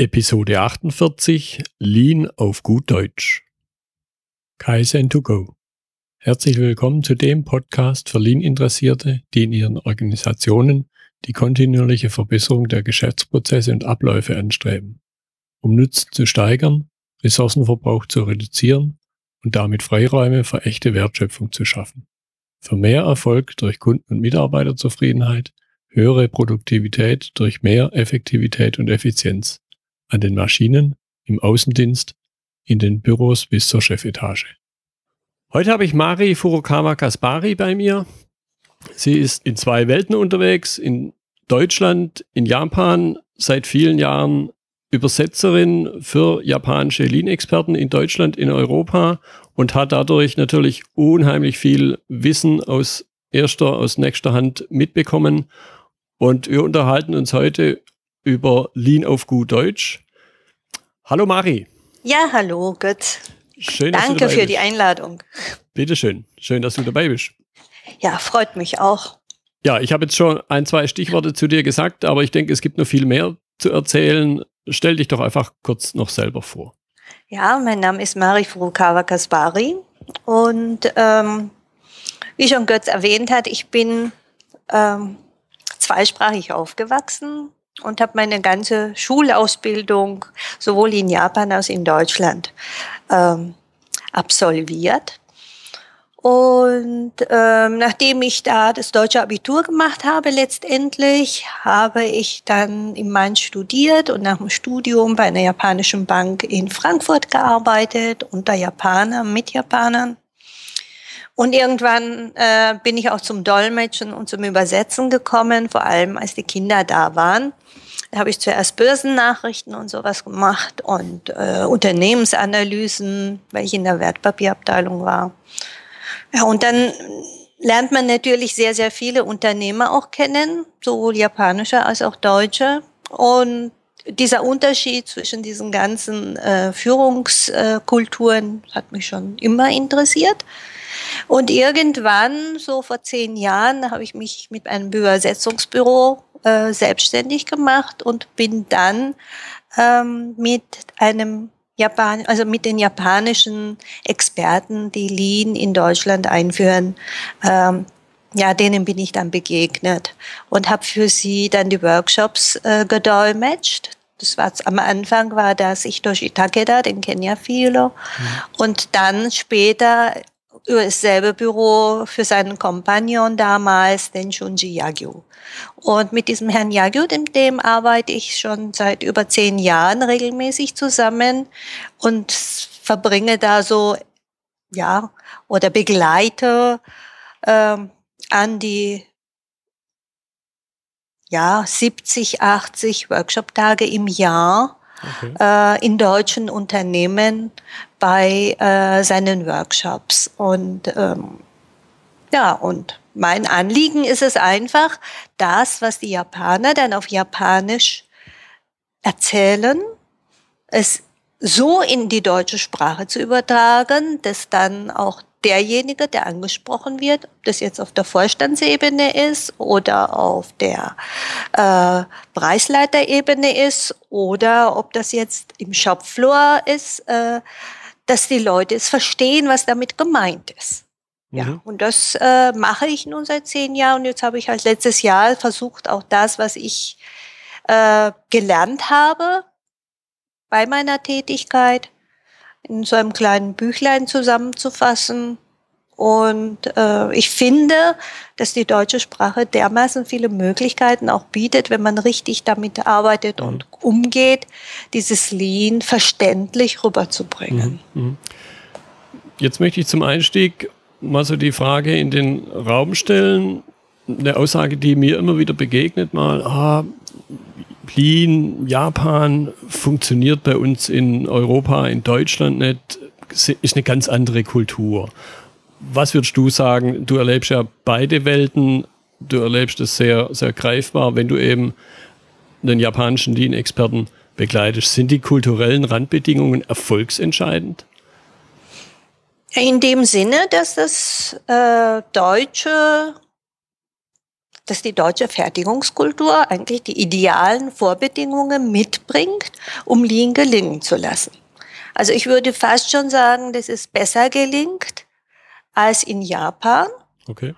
Episode 48 Lean auf gut Deutsch. Kaizen to go. Herzlich willkommen zu dem Podcast für Lean-Interessierte, die in ihren Organisationen die kontinuierliche Verbesserung der Geschäftsprozesse und Abläufe anstreben, um Nutzen zu steigern, Ressourcenverbrauch zu reduzieren und damit Freiräume für echte Wertschöpfung zu schaffen. Für mehr Erfolg durch Kunden- und Mitarbeiterzufriedenheit, höhere Produktivität durch mehr Effektivität und Effizienz an den Maschinen, im Außendienst, in den Büros bis zur Chefetage. Heute habe ich Mari Furukawa Kaspari bei mir. Sie ist in zwei Welten unterwegs, in Deutschland, in Japan, seit vielen Jahren Übersetzerin für japanische Lean-Experten in Deutschland, in Europa und hat dadurch natürlich unheimlich viel Wissen aus erster, aus nächster Hand mitbekommen. Und wir unterhalten uns heute über Lean auf gut Deutsch. Hallo Mari. Ja, hallo Götz. Schön, Danke für bist. die Einladung. Bitteschön. Schön, dass du dabei bist. Ja, freut mich auch. Ja, ich habe jetzt schon ein, zwei Stichworte zu dir gesagt, aber ich denke, es gibt noch viel mehr zu erzählen. Stell dich doch einfach kurz noch selber vor. Ja, mein Name ist Mari Furukawa Kaspari und ähm, wie schon Götz erwähnt hat, ich bin ähm, zweisprachig aufgewachsen und habe meine ganze Schulausbildung sowohl in Japan als in Deutschland ähm, absolviert. Und ähm, nachdem ich da das deutsche Abitur gemacht habe, letztendlich habe ich dann in Mainz studiert und nach dem Studium bei einer japanischen Bank in Frankfurt gearbeitet unter Japanern, mit Japanern. Und irgendwann äh, bin ich auch zum Dolmetschen und zum Übersetzen gekommen, vor allem als die Kinder da waren. Da habe ich zuerst Börsennachrichten und sowas gemacht und äh, Unternehmensanalysen, weil ich in der Wertpapierabteilung war. Ja, und dann lernt man natürlich sehr, sehr viele Unternehmer auch kennen, sowohl japanische als auch deutsche. Und dieser Unterschied zwischen diesen ganzen äh, Führungskulturen hat mich schon immer interessiert. Und irgendwann, so vor zehn Jahren, habe ich mich mit einem Übersetzungsbüro äh, selbstständig gemacht und bin dann ähm, mit einem Japan, also mit den japanischen Experten, die Lean in Deutschland einführen, ähm, ja, denen bin ich dann begegnet und habe für sie dann die Workshops äh, gedolmetscht. Das war am Anfang war das Hitoshi Takeda, den kennen ja viele. Mhm. Und dann später über dasselbe Büro für seinen Kompagnon damals, den Shunji Yagyu. Und mit diesem Herrn Yagyu, dem, dem arbeite ich schon seit über zehn Jahren regelmäßig zusammen und verbringe da so, ja, oder begleite ähm, an die ja, 70, 80 Workshop-Tage im Jahr okay. äh, in deutschen Unternehmen bei äh, seinen Workshops. Und ähm, ja, und mein Anliegen ist es einfach, das, was die Japaner dann auf Japanisch erzählen, es so in die deutsche Sprache zu übertragen, dass dann auch derjenige, der angesprochen wird, ob das jetzt auf der Vorstandsebene ist oder auf der äh, Preisleiterebene ist oder ob das jetzt im Shopfloor ist, äh, dass die Leute es verstehen, was damit gemeint ist. Ja, mhm. und das äh, mache ich nun seit zehn Jahren und jetzt habe ich halt letztes Jahr versucht, auch das, was ich äh, gelernt habe bei meiner Tätigkeit, in so einem kleinen Büchlein zusammenzufassen. Und äh, ich finde, dass die deutsche Sprache dermaßen viele Möglichkeiten auch bietet, wenn man richtig damit arbeitet mhm. und umgeht, dieses Lean verständlich rüberzubringen. Mhm. mhm. Jetzt möchte ich zum Einstieg mal so die Frage in den Raum stellen. Eine Aussage, die mir immer wieder begegnet, mal, ah, Lean, Japan funktioniert bei uns in Europa, in Deutschland nicht, ist eine ganz andere Kultur. Was würdest du sagen? Du erlebst ja beide Welten, du erlebst es sehr, sehr greifbar, wenn du eben einen japanischen Lean-Experten begleitest. Sind die kulturellen Randbedingungen erfolgsentscheidend? In dem Sinne, dass das äh, deutsche dass die deutsche Fertigungskultur eigentlich die idealen Vorbedingungen mitbringt, um Lean gelingen zu lassen. Also ich würde fast schon sagen, dass es besser gelingt als in Japan. Okay.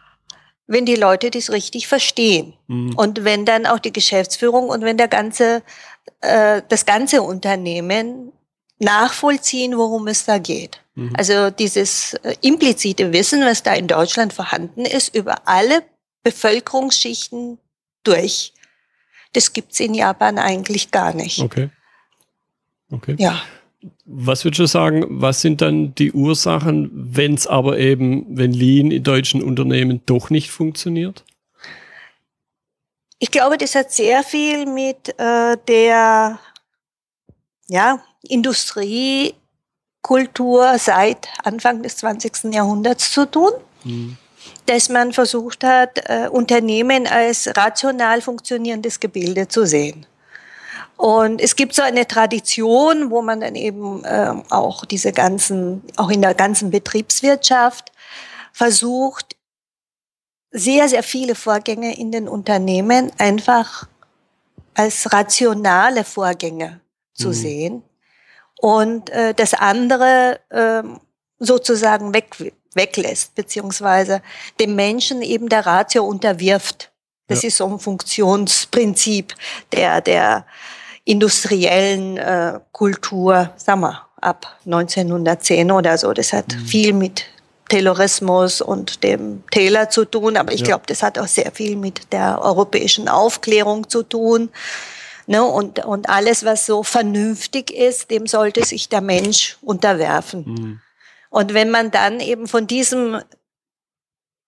Wenn die Leute das richtig verstehen. Mhm. Und wenn dann auch die Geschäftsführung und wenn der ganze, äh, das ganze Unternehmen nachvollziehen, worum es da geht. Mhm. Also dieses äh, implizite Wissen, was da in Deutschland vorhanden ist, über alle Bevölkerungsschichten durch. Das gibt's in Japan eigentlich gar nicht. Okay. Okay. Ja. Was würdest du sagen, was sind dann die Ursachen, wenn es aber eben, wenn Lean in deutschen Unternehmen doch nicht funktioniert? Ich glaube, das hat sehr viel mit äh, der ja, Industriekultur seit Anfang des 20. Jahrhunderts zu tun. Mhm dass man versucht hat, äh, Unternehmen als rational funktionierendes Gebilde zu sehen. Und es gibt so eine Tradition, wo man dann eben äh, auch diese ganzen, auch in der ganzen Betriebswirtschaft versucht, sehr, sehr viele Vorgänge in den Unternehmen einfach als rationale Vorgänge zu mhm. sehen und äh, das andere äh, sozusagen weg, weglässt, beziehungsweise dem Menschen eben der Ratio unterwirft. Das ja. ist so ein Funktionsprinzip der, der industriellen äh, Kultur, sagen wir, ab 1910 oder so. Das hat mhm. viel mit Taylorismus und dem Taylor zu tun, aber ich ja. glaube, das hat auch sehr viel mit der europäischen Aufklärung zu tun. Ne? Und, und alles, was so vernünftig ist, dem sollte sich der Mensch unterwerfen. Mhm. Und wenn man dann eben von diesem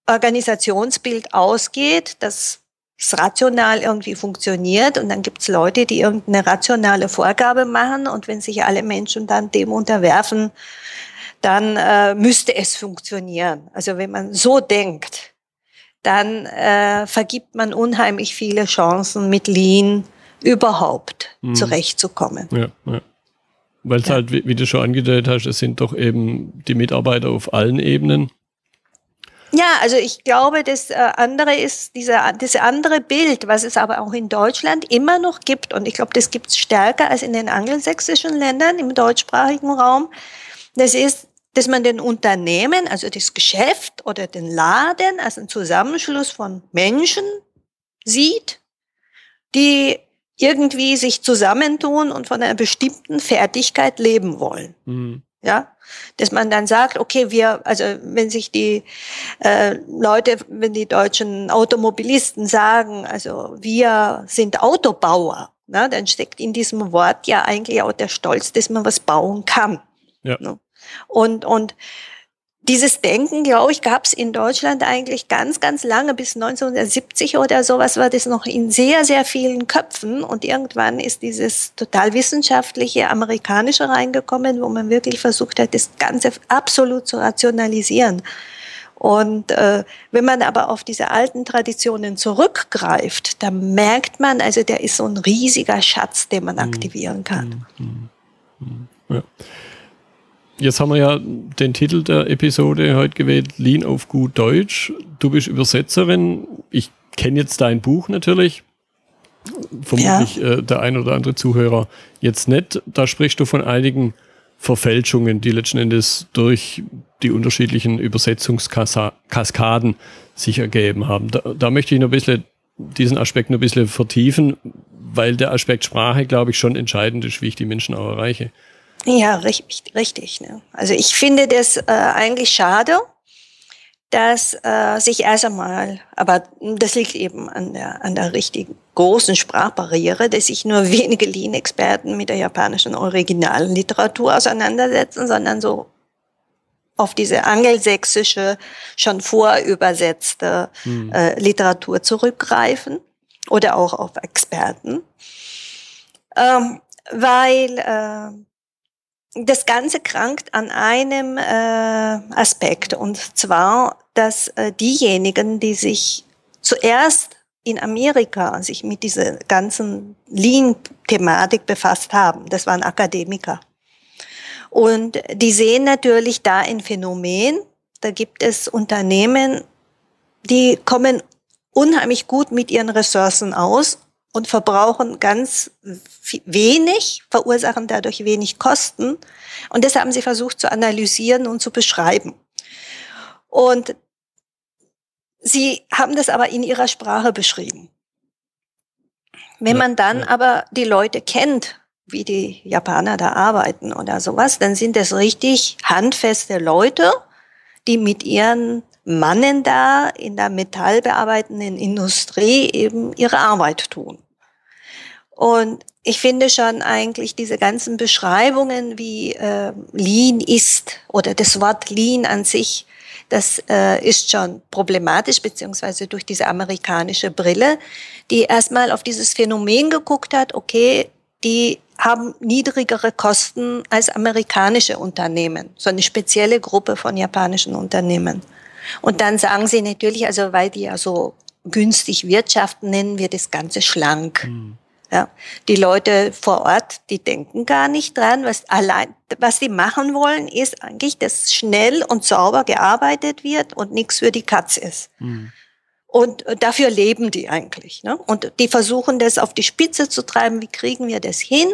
Organisationsbild ausgeht, dass es rational irgendwie funktioniert und dann gibt es Leute, die irgendeine rationale Vorgabe machen und wenn sich alle Menschen dann dem unterwerfen, dann äh, müsste es funktionieren. Also wenn man so denkt, dann äh, vergibt man unheimlich viele Chancen, mit Lean überhaupt mhm. zurechtzukommen. Ja, ja. Weil es ja. halt, wie, wie, du schon angedeutet hast, es sind doch eben die Mitarbeiter auf allen Ebenen. Ja, also ich glaube, das äh, andere ist dieser, das andere Bild, was es aber auch in Deutschland immer noch gibt, und ich glaube, das gibt es stärker als in den angelsächsischen Ländern im deutschsprachigen Raum. Das ist, dass man den Unternehmen, also das Geschäft oder den Laden als einen Zusammenschluss von Menschen sieht, die irgendwie sich zusammentun und von einer bestimmten Fertigkeit leben wollen. Mhm. Ja, dass man dann sagt, okay, wir, also wenn sich die äh, Leute, wenn die deutschen Automobilisten sagen, also wir sind Autobauer, na, dann steckt in diesem Wort ja eigentlich auch der Stolz, dass man was bauen kann. Ja. Und und dieses Denken, glaube ich, gab es in Deutschland eigentlich ganz, ganz lange, bis 1970 oder sowas war das noch in sehr, sehr vielen Köpfen. Und irgendwann ist dieses total wissenschaftliche amerikanische reingekommen, wo man wirklich versucht hat, das Ganze absolut zu rationalisieren. Und äh, wenn man aber auf diese alten Traditionen zurückgreift, dann merkt man, also der ist so ein riesiger Schatz, den man mhm. aktivieren kann. Mhm. Mhm. Ja. Jetzt haben wir ja den Titel der Episode heute gewählt, Lean auf gut Deutsch. Du bist Übersetzerin. Ich kenne jetzt dein Buch natürlich. Vermutlich ja. äh, der ein oder andere Zuhörer jetzt nicht. Da sprichst du von einigen Verfälschungen, die letzten Endes durch die unterschiedlichen Übersetzungskaskaden sich ergeben haben. Da, da möchte ich noch ein bisschen diesen Aspekt noch ein bisschen vertiefen, weil der Aspekt Sprache, glaube ich, schon entscheidend ist, wie ich die Menschen auch erreiche. Ja, richtig. richtig ne? Also ich finde das äh, eigentlich schade, dass äh, sich erst einmal, aber das liegt eben an der, an der richtigen großen Sprachbarriere, dass sich nur wenige Lean-Experten mit der japanischen originalen Literatur auseinandersetzen, sondern so auf diese angelsächsische, schon vorübersetzte hm. äh, Literatur zurückgreifen oder auch auf Experten. Ähm, weil äh, das Ganze krankt an einem äh, Aspekt und zwar, dass äh, diejenigen, die sich zuerst in Amerika sich mit dieser ganzen Lean-Thematik befasst haben, das waren Akademiker. Und die sehen natürlich da ein Phänomen. Da gibt es Unternehmen, die kommen unheimlich gut mit ihren Ressourcen aus und verbrauchen ganz wenig, verursachen dadurch wenig Kosten. Und das haben sie versucht zu analysieren und zu beschreiben. Und sie haben das aber in ihrer Sprache beschrieben. Wenn man dann aber die Leute kennt, wie die Japaner da arbeiten oder sowas, dann sind das richtig handfeste Leute, die mit ihren Mannen da in der metallbearbeitenden Industrie eben ihre Arbeit tun. Und ich finde schon eigentlich diese ganzen Beschreibungen, wie äh, Lean ist oder das Wort Lean an sich, das äh, ist schon problematisch, beziehungsweise durch diese amerikanische Brille, die erstmal auf dieses Phänomen geguckt hat, okay, die haben niedrigere Kosten als amerikanische Unternehmen, so eine spezielle Gruppe von japanischen Unternehmen. Und dann sagen sie natürlich, also weil die ja so günstig wirtschaften, nennen wir das Ganze schlank. Mhm. Ja, die Leute vor Ort, die denken gar nicht dran, was allein, was sie machen wollen, ist eigentlich, dass schnell und sauber gearbeitet wird und nichts für die Katz ist. Mhm. Und dafür leben die eigentlich. Ne? Und die versuchen das auf die Spitze zu treiben. Wie kriegen wir das hin,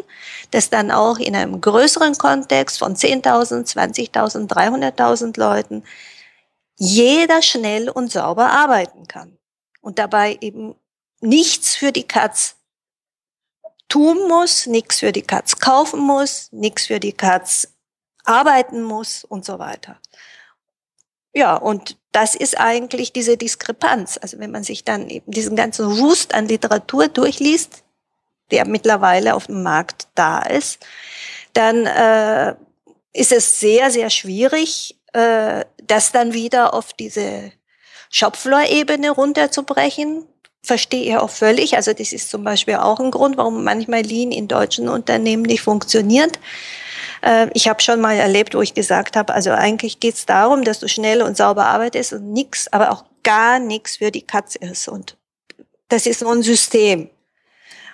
dass dann auch in einem größeren Kontext von 10.000, 20.000, 300.000 Leuten jeder schnell und sauber arbeiten kann und dabei eben nichts für die Katz tun muss, nichts für die Katz kaufen muss, nichts für die Katz arbeiten muss und so weiter. Ja, und das ist eigentlich diese Diskrepanz. Also wenn man sich dann eben diesen ganzen Wust an Literatur durchliest, der mittlerweile auf dem Markt da ist, dann äh, ist es sehr, sehr schwierig, äh, das dann wieder auf diese Shopfloor-Ebene runterzubrechen. Verstehe ich auch völlig. Also das ist zum Beispiel auch ein Grund, warum manchmal Lean in deutschen Unternehmen nicht funktioniert. Äh, ich habe schon mal erlebt, wo ich gesagt habe, also eigentlich geht es darum, dass du schnell und sauber arbeitest und nichts, aber auch gar nichts für die Katze ist. Und das ist so ein System.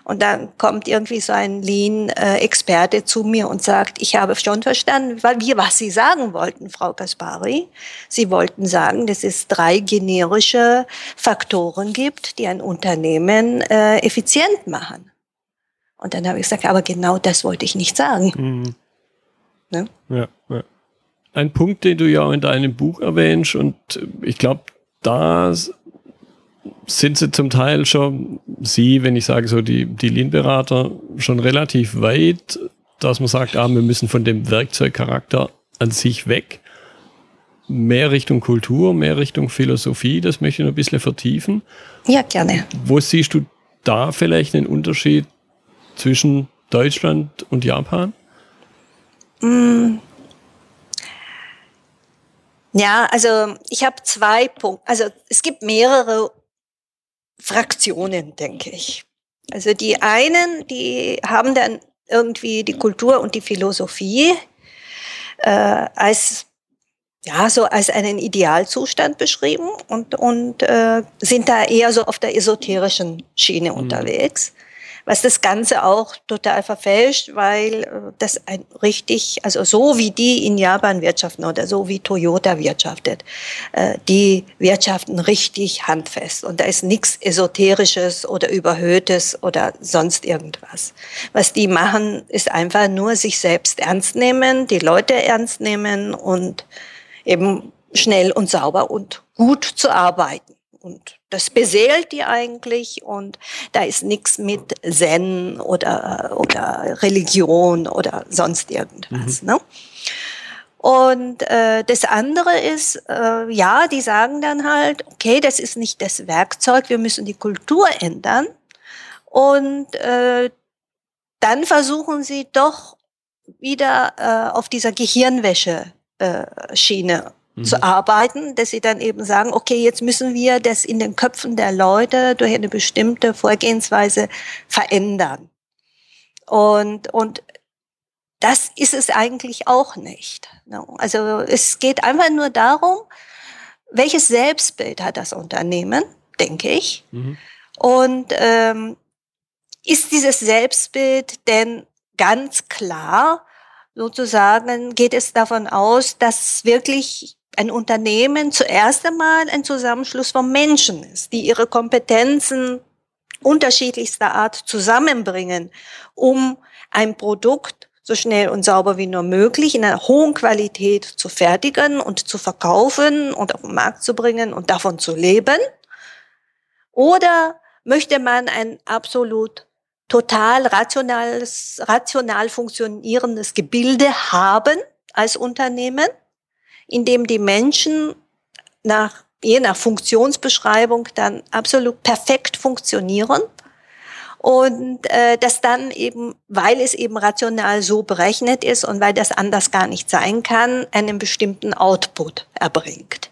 Und dann kommt irgendwie so ein Lean-Experte zu mir und sagt, ich habe schon verstanden, weil wir, was Sie sagen wollten, Frau Kaspari. Sie wollten sagen, dass es drei generische Faktoren gibt, die ein Unternehmen äh, effizient machen. Und dann habe ich gesagt, aber genau das wollte ich nicht sagen. Mhm. Ne? Ja, ja. Ein Punkt, den du ja auch in deinem Buch erwähnst, und ich glaube, da sind sie zum Teil schon, sie, wenn ich sage so, die, die Lean-Berater, schon relativ weit, dass man sagt, ah, wir müssen von dem Werkzeugcharakter an sich weg. Mehr Richtung Kultur, mehr Richtung Philosophie, das möchte ich noch ein bisschen vertiefen. Ja, gerne. Wo siehst du da vielleicht einen Unterschied zwischen Deutschland und Japan? Mm. Ja, also ich habe zwei Punkte. Also es gibt mehrere Fraktionen, denke ich. Also die einen, die haben dann irgendwie die Kultur und die Philosophie äh, als ja so als einen Idealzustand beschrieben und und äh, sind da eher so auf der esoterischen Schiene mhm. unterwegs was das Ganze auch total verfälscht, weil äh, das ein richtig, also so wie die in Japan wirtschaften oder so wie Toyota wirtschaftet, äh, die wirtschaften richtig handfest und da ist nichts Esoterisches oder Überhöhtes oder sonst irgendwas. Was die machen, ist einfach nur sich selbst ernst nehmen, die Leute ernst nehmen und eben schnell und sauber und gut zu arbeiten. Und das beseelt die eigentlich und da ist nichts mit Zen oder, oder Religion oder sonst irgendwas. Mhm. Ne? Und äh, das andere ist, äh, ja, die sagen dann halt, okay, das ist nicht das Werkzeug, wir müssen die Kultur ändern. Und äh, dann versuchen sie doch wieder äh, auf dieser Gehirnwäsche-Schiene mhm. zu arbeiten, dass sie dann eben sagen, okay, jetzt müssen wir das in den Köpfen der Leute durch eine bestimmte Vorgehensweise verändern. Und, und das ist es eigentlich auch nicht. Ne? Also es geht einfach nur darum, welches Selbstbild hat das Unternehmen, denke ich. Mhm. Und ähm, ist dieses Selbstbild denn ganz klar, sozusagen, geht es davon aus, dass wirklich ein Unternehmen zuerst einmal ein Zusammenschluss von Menschen ist, die ihre Kompetenzen unterschiedlichster Art zusammenbringen, um ein Produkt so schnell und sauber wie nur möglich in einer hohen Qualität zu fertigen und zu verkaufen und auf den Markt zu bringen und davon zu leben? Oder möchte man ein absolut total rationales, rational funktionierendes Gebilde haben als Unternehmen, in dem die Menschen nach, je nach Funktionsbeschreibung dann absolut perfekt funktionieren und äh, das dann eben, weil es eben rational so berechnet ist und weil das anders gar nicht sein kann, einen bestimmten Output erbringt.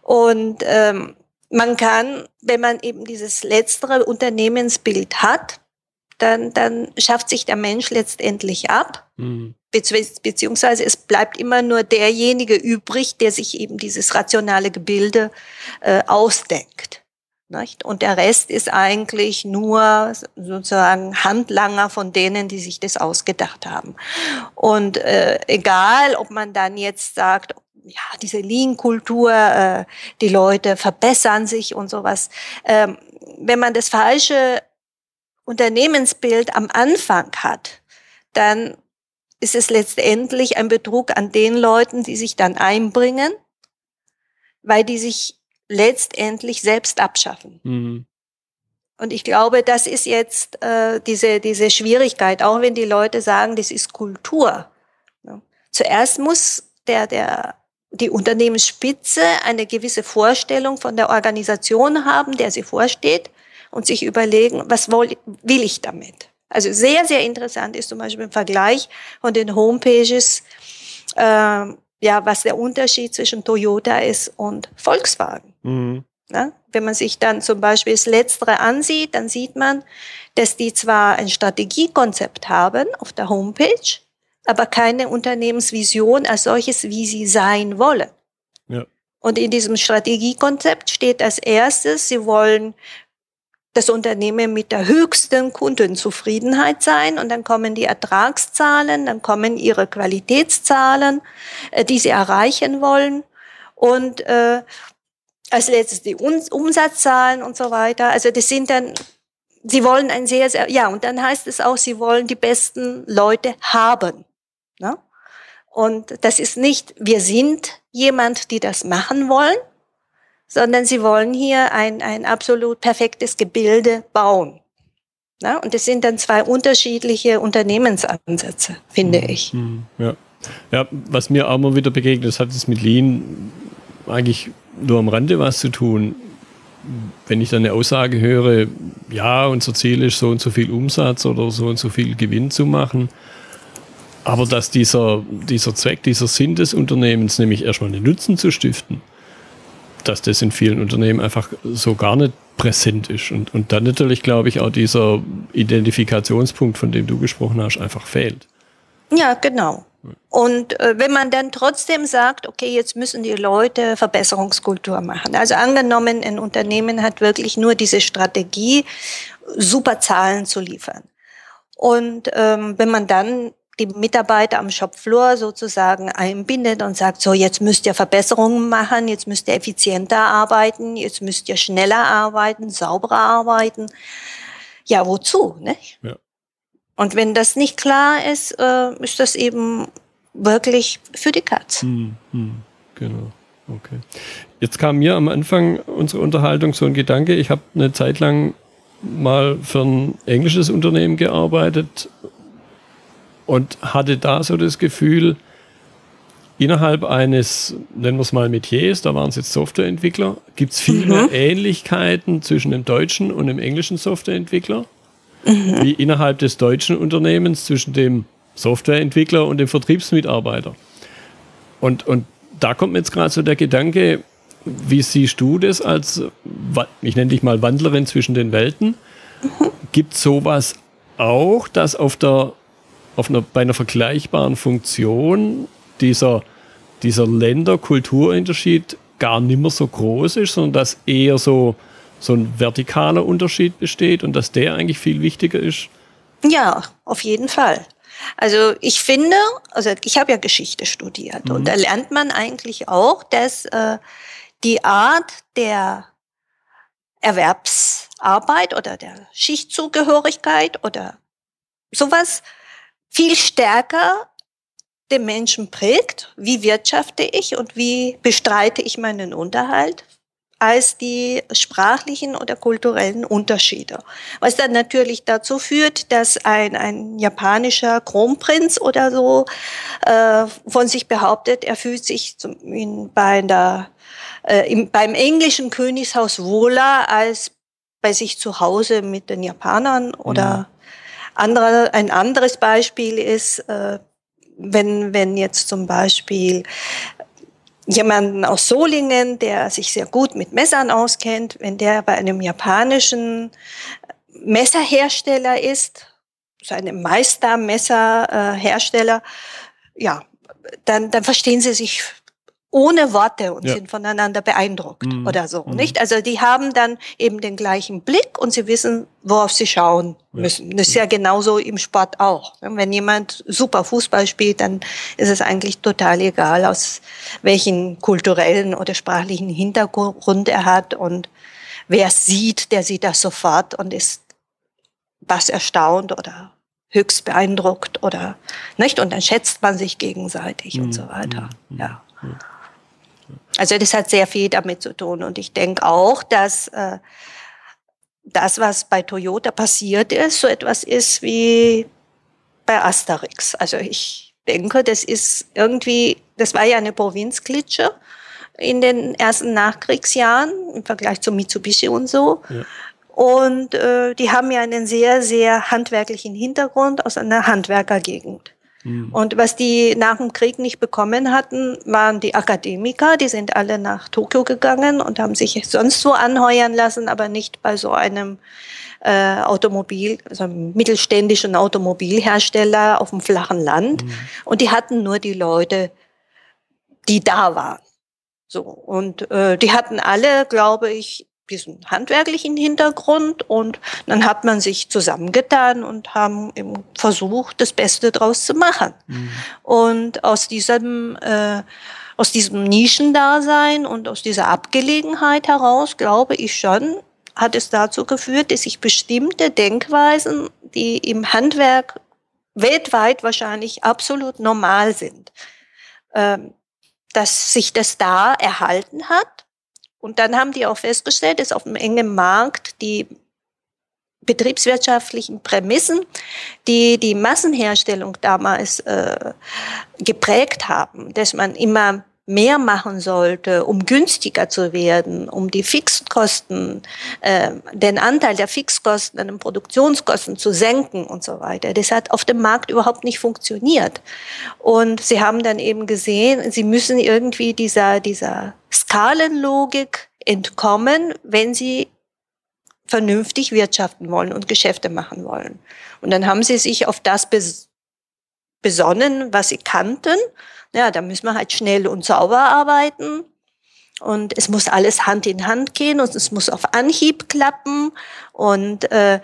Und ähm, man kann, wenn man eben dieses letztere Unternehmensbild hat, dann, dann schafft sich der Mensch letztendlich ab. Mhm. Beziehungsweise es bleibt immer nur derjenige übrig, der sich eben dieses rationale Gebilde äh, ausdenkt. Nicht? Und der Rest ist eigentlich nur sozusagen Handlanger von denen, die sich das ausgedacht haben. Und äh, egal, ob man dann jetzt sagt, ja, diese Lean-Kultur, äh, die Leute verbessern sich und sowas. Ähm, wenn man das falsche Unternehmensbild am Anfang hat, dann ist es letztendlich ein Betrug an den Leuten, die sich dann einbringen, weil die sich letztendlich selbst abschaffen. Mhm. Und ich glaube, das ist jetzt äh, diese, diese Schwierigkeit, auch wenn die Leute sagen, das ist Kultur. Ja. Zuerst muss der, der, die Unternehmensspitze eine gewisse Vorstellung von der Organisation haben, der sie vorsteht und sich überlegen, was will, will ich damit? Also sehr, sehr interessant ist zum Beispiel im Vergleich von den Homepages, äh, ja, was der Unterschied zwischen Toyota ist und Volkswagen. Mhm. Ja, wenn man sich dann zum Beispiel das Letztere ansieht, dann sieht man, dass die zwar ein Strategiekonzept haben auf der Homepage, aber keine Unternehmensvision als solches, wie sie sein wollen. Ja. Und in diesem Strategiekonzept steht als erstes, sie wollen das Unternehmen mit der höchsten Kundenzufriedenheit sein und dann kommen die Ertragszahlen, dann kommen ihre Qualitätszahlen, äh, die sie erreichen wollen und äh, als letztes die Umsatzzahlen und so weiter. Also das sind dann, sie wollen ein sehr, sehr, ja, und dann heißt es auch, sie wollen die besten Leute haben. Ne? Und das ist nicht, wir sind jemand, die das machen wollen, sondern sie wollen hier ein, ein absolut perfektes Gebilde bauen. Na, und das sind dann zwei unterschiedliche Unternehmensansätze, finde mhm. ich. Mhm. Ja. ja, was mir auch mal wieder begegnet, das hat es mit Lean eigentlich nur am Rande was zu tun. Wenn ich dann eine Aussage höre, ja, unser Ziel ist so und so viel Umsatz oder so und so viel Gewinn zu machen, aber dass dieser, dieser Zweck, dieser Sinn des Unternehmens, nämlich erstmal einen Nutzen zu stiften, dass das in vielen Unternehmen einfach so gar nicht präsent ist. Und, und dann natürlich, glaube ich, auch dieser Identifikationspunkt, von dem du gesprochen hast, einfach fehlt. Ja, genau. Und äh, wenn man dann trotzdem sagt, okay, jetzt müssen die Leute Verbesserungskultur machen. Also angenommen, ein Unternehmen hat wirklich nur diese Strategie, super Zahlen zu liefern. Und ähm, wenn man dann die Mitarbeiter am Shopfloor sozusagen einbindet und sagt, so jetzt müsst ihr Verbesserungen machen, jetzt müsst ihr effizienter arbeiten, jetzt müsst ihr schneller arbeiten, sauberer arbeiten. Ja, wozu? Ne? Ja. Und wenn das nicht klar ist, äh, ist das eben wirklich für die Katz. Hm, hm, genau. Okay. Jetzt kam mir am Anfang unserer Unterhaltung so ein Gedanke, ich habe eine Zeit lang mal für ein englisches Unternehmen gearbeitet und hatte da so das Gefühl, innerhalb eines, nennen wir es mal Metiers, da waren es jetzt Softwareentwickler, gibt es viel mhm. mehr Ähnlichkeiten zwischen dem deutschen und dem englischen Softwareentwickler, mhm. wie innerhalb des deutschen Unternehmens zwischen dem Softwareentwickler und dem Vertriebsmitarbeiter. Und, und da kommt mir jetzt gerade so der Gedanke, wie siehst du das als, ich nenne dich mal Wandlerin zwischen den Welten? Mhm. Gibt es sowas auch, dass auf der auf einer, bei einer vergleichbaren Funktion dieser, dieser Länder-Kulturunterschied gar nicht mehr so groß ist, sondern dass eher so, so ein vertikaler Unterschied besteht und dass der eigentlich viel wichtiger ist? Ja, auf jeden Fall. Also ich finde, also ich habe ja Geschichte studiert mhm. und da lernt man eigentlich auch, dass äh, die Art der Erwerbsarbeit oder der Schichtzugehörigkeit oder sowas viel stärker den Menschen prägt, wie wirtschafte ich und wie bestreite ich meinen Unterhalt, als die sprachlichen oder kulturellen Unterschiede. Was dann natürlich dazu führt, dass ein, ein japanischer Kronprinz oder so äh, von sich behauptet, er fühlt sich zum, in, bei der, äh, im, beim englischen Königshaus wohler als bei sich zu Hause mit den Japanern oder ja. Andere, ein anderes Beispiel ist, äh, wenn, wenn jetzt zum Beispiel jemanden aus Solingen, der sich sehr gut mit Messern auskennt, wenn der bei einem japanischen Messerhersteller ist, so einem Meistermesserhersteller, ja, dann, dann verstehen sie sich ohne Worte und ja. sind voneinander beeindruckt mhm. oder so, mhm. nicht? Also die haben dann eben den gleichen Blick und sie wissen, worauf sie schauen müssen. Ja. Das ist ja genauso im Sport auch. Wenn jemand super Fußball spielt, dann ist es eigentlich total egal, aus welchen kulturellen oder sprachlichen Hintergrund er hat und wer sieht, der sieht das sofort und ist was erstaunt oder höchst beeindruckt oder nicht und dann schätzt man sich gegenseitig mhm. und so weiter. Mhm. Ja. Also das hat sehr viel damit zu tun. Und ich denke auch, dass äh, das, was bei Toyota passiert ist, so etwas ist wie bei Asterix. Also ich denke, das ist irgendwie, das war ja eine Provinzklitsche in den ersten Nachkriegsjahren im Vergleich zu Mitsubishi und so. Ja. Und äh, die haben ja einen sehr, sehr handwerklichen Hintergrund aus einer Handwerkergegend. Mhm. Und was die nach dem Krieg nicht bekommen hatten, waren die Akademiker. Die sind alle nach Tokio gegangen und haben sich sonst so anheuern lassen, aber nicht bei so einem äh, Automobil, also einem mittelständischen Automobilhersteller auf dem flachen Land. Mhm. Und die hatten nur die Leute, die da waren. So und äh, die hatten alle, glaube ich, diesen handwerklichen Hintergrund und dann hat man sich zusammengetan und haben eben versucht, das Beste draus zu machen. Mhm. Und aus diesem, äh, aus diesem Nischendasein und aus dieser Abgelegenheit heraus, glaube ich schon, hat es dazu geführt, dass sich bestimmte Denkweisen, die im Handwerk weltweit wahrscheinlich absolut normal sind, äh, dass sich das da erhalten hat und dann haben die auch festgestellt, dass auf dem engen Markt die betriebswirtschaftlichen Prämissen, die die Massenherstellung damals äh, geprägt haben, dass man immer mehr machen sollte, um günstiger zu werden, um die Fixkosten, äh, den Anteil der Fixkosten an den Produktionskosten zu senken und so weiter. Das hat auf dem Markt überhaupt nicht funktioniert. Und sie haben dann eben gesehen, sie müssen irgendwie dieser, dieser Skalenlogik entkommen, wenn sie vernünftig wirtschaften wollen und Geschäfte machen wollen. Und dann haben sie sich auf das besonnen, was sie kannten ja, da müssen wir halt schnell und sauber arbeiten. Und es muss alles Hand in Hand gehen und es muss auf Anhieb klappen. Und äh,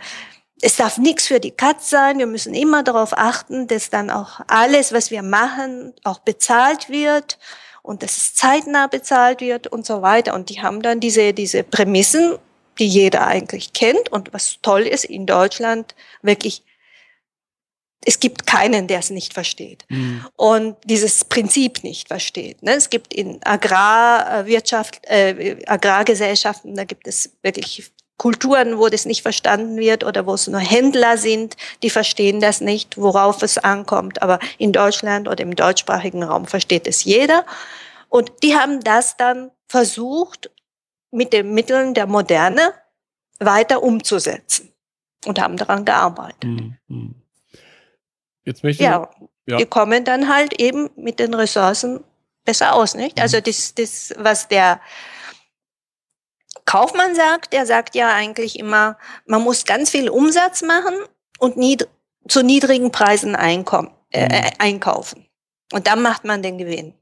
es darf nichts für die Katz sein. Wir müssen immer darauf achten, dass dann auch alles, was wir machen, auch bezahlt wird und dass es zeitnah bezahlt wird und so weiter. Und die haben dann diese, diese Prämissen, die jeder eigentlich kennt und was toll ist in Deutschland, wirklich es gibt keinen, der es nicht versteht mhm. und dieses Prinzip nicht versteht. Ne? Es gibt in Agrarwirtschaft, äh, Agrargesellschaften, da gibt es wirklich Kulturen, wo das nicht verstanden wird oder wo es nur Händler sind, die verstehen das nicht, worauf es ankommt. Aber in Deutschland oder im deutschsprachigen Raum versteht es jeder. Und die haben das dann versucht, mit den Mitteln der Moderne weiter umzusetzen und haben daran gearbeitet. Mhm. Jetzt möchte ja, ja, wir kommen dann halt eben mit den Ressourcen besser aus, nicht? Mhm. Also das, das, was der Kaufmann sagt, der sagt ja eigentlich immer, man muss ganz viel Umsatz machen und nied zu niedrigen Preisen einkommen, äh, mhm. Äh, einkaufen. Und dann macht man den Gewinn.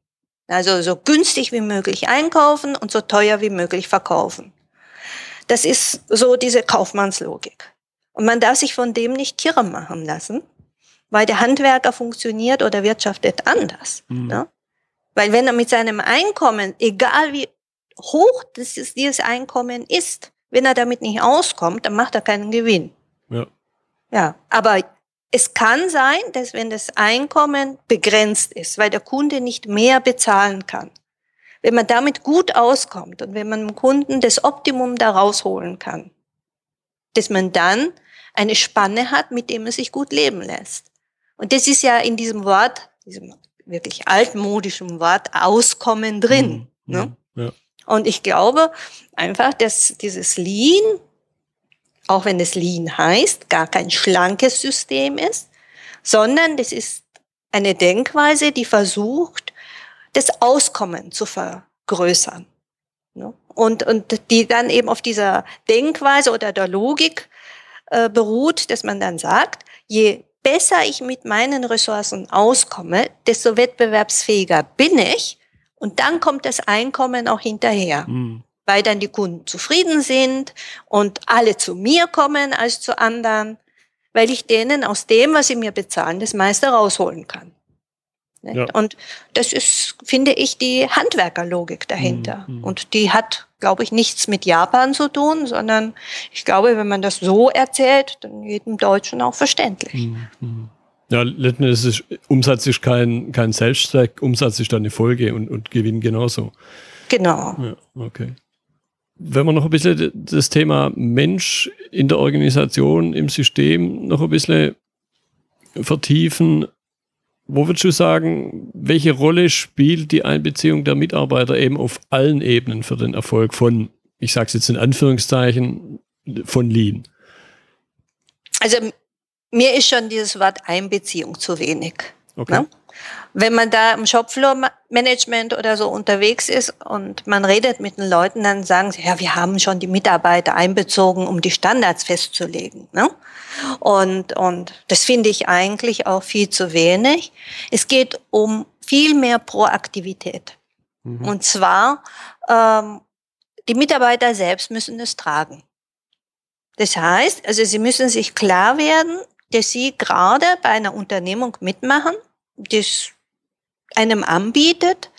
Also so günstig wie möglich einkaufen und so teuer wie möglich verkaufen. Das ist so diese Kaufmannslogik. Und man darf sich von dem nicht kirre machen lassen. Weil der Handwerker funktioniert oder wirtschaftet anders. Mhm. Ne? Weil wenn er mit seinem Einkommen, egal wie hoch dieses, dieses Einkommen ist, wenn er damit nicht auskommt, dann macht er keinen Gewinn. Ja. Ja, aber es kann sein, dass wenn das Einkommen begrenzt ist, weil der Kunde nicht mehr bezahlen kann, wenn man damit gut auskommt und wenn man dem Kunden das Optimum da rausholen kann, dass man dann eine Spanne hat, mit dem man sich gut leben lässt. Und das ist ja in diesem Wort, diesem wirklich altmodischen Wort Auskommen drin. Mhm. Ne? Ja. Und ich glaube einfach, dass dieses Lean, auch wenn es Lean heißt, gar kein schlankes System ist, sondern das ist eine Denkweise, die versucht, das Auskommen zu vergrößern. Ne? Und, und die dann eben auf dieser Denkweise oder der Logik äh, beruht, dass man dann sagt, je besser ich mit meinen Ressourcen auskomme, desto wettbewerbsfähiger bin ich und dann kommt das Einkommen auch hinterher. Mhm. Weil dann die Kunden zufrieden sind und alle zu mir kommen als zu anderen, weil ich denen aus dem, was sie mir bezahlen, das meiste rausholen kann. Ja. Und das ist, finde ich, die Handwerkerlogik dahinter. Mhm. Und die hat, glaube ich, nichts mit Japan zu tun, sondern ich glaube, wenn man das so erzählt, dann jedem Deutschen auch verständlich. Mhm. Ja, letzten Endes ist Umsatz ist kein, kein Selbstzweck, Umsatz ist dann eine Folge und, und Gewinn genauso. Genau. Ja, okay. Wenn wir noch ein bisschen das Thema Mensch in der Organisation, im System noch ein bisschen vertiefen, wo würdest du sagen, welche Rolle spielt die Einbeziehung der Mitarbeiter eben auf allen Ebenen für den Erfolg von, ich sage es jetzt in Anführungszeichen, von Lean? Also mir ist schon dieses Wort Einbeziehung zu wenig. Okay. Ne? Wenn man da im Shopfloor-Management oder so unterwegs ist und man redet mit den Leuten, dann sagen sie, ja, wir haben schon die Mitarbeiter einbezogen, um die Standards festzulegen. Ne? Und, und das finde ich eigentlich auch viel zu wenig. Es geht um viel mehr Proaktivität. Mhm. Und zwar, ähm, die Mitarbeiter selbst müssen es tragen. Das heißt, also sie müssen sich klar werden, dass sie gerade bei einer Unternehmung mitmachen, das einem anbietet,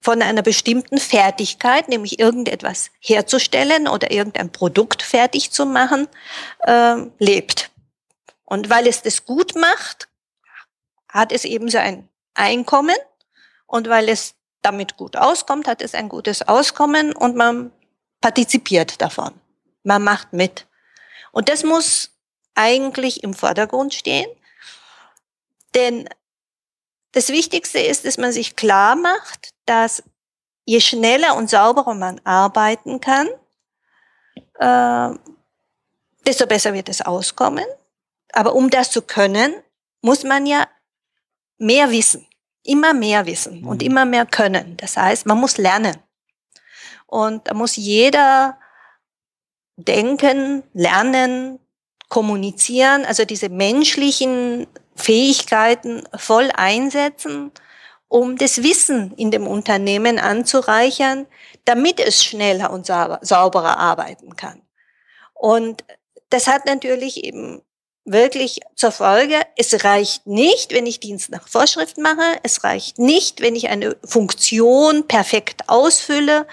von einer bestimmten Fertigkeit, nämlich irgendetwas herzustellen oder irgendein Produkt fertig zu machen, äh, lebt. Und weil es das gut macht, hat es eben so ein Einkommen. Und weil es damit gut auskommt, hat es ein gutes Auskommen und man partizipiert davon. Man macht mit. Und das muss eigentlich im Vordergrund stehen. Denn das Wichtigste ist, dass man sich klar macht, dass je schneller und sauberer man arbeiten kann, äh, desto besser wird es auskommen. Aber um das zu können, muss man ja mehr wissen, immer mehr wissen und mhm. immer mehr können. Das heißt, man muss lernen. Und da muss jeder denken, lernen, kommunizieren, also diese menschlichen Fähigkeiten voll einsetzen, um das Wissen in dem Unternehmen anzureichern, damit es schneller und sauberer arbeiten kann. Und das hat natürlich eben wirklich zur Folge, es reicht nicht, wenn ich Dienst nach Vorschrift mache, es reicht nicht, wenn ich eine Funktion perfekt ausfülle,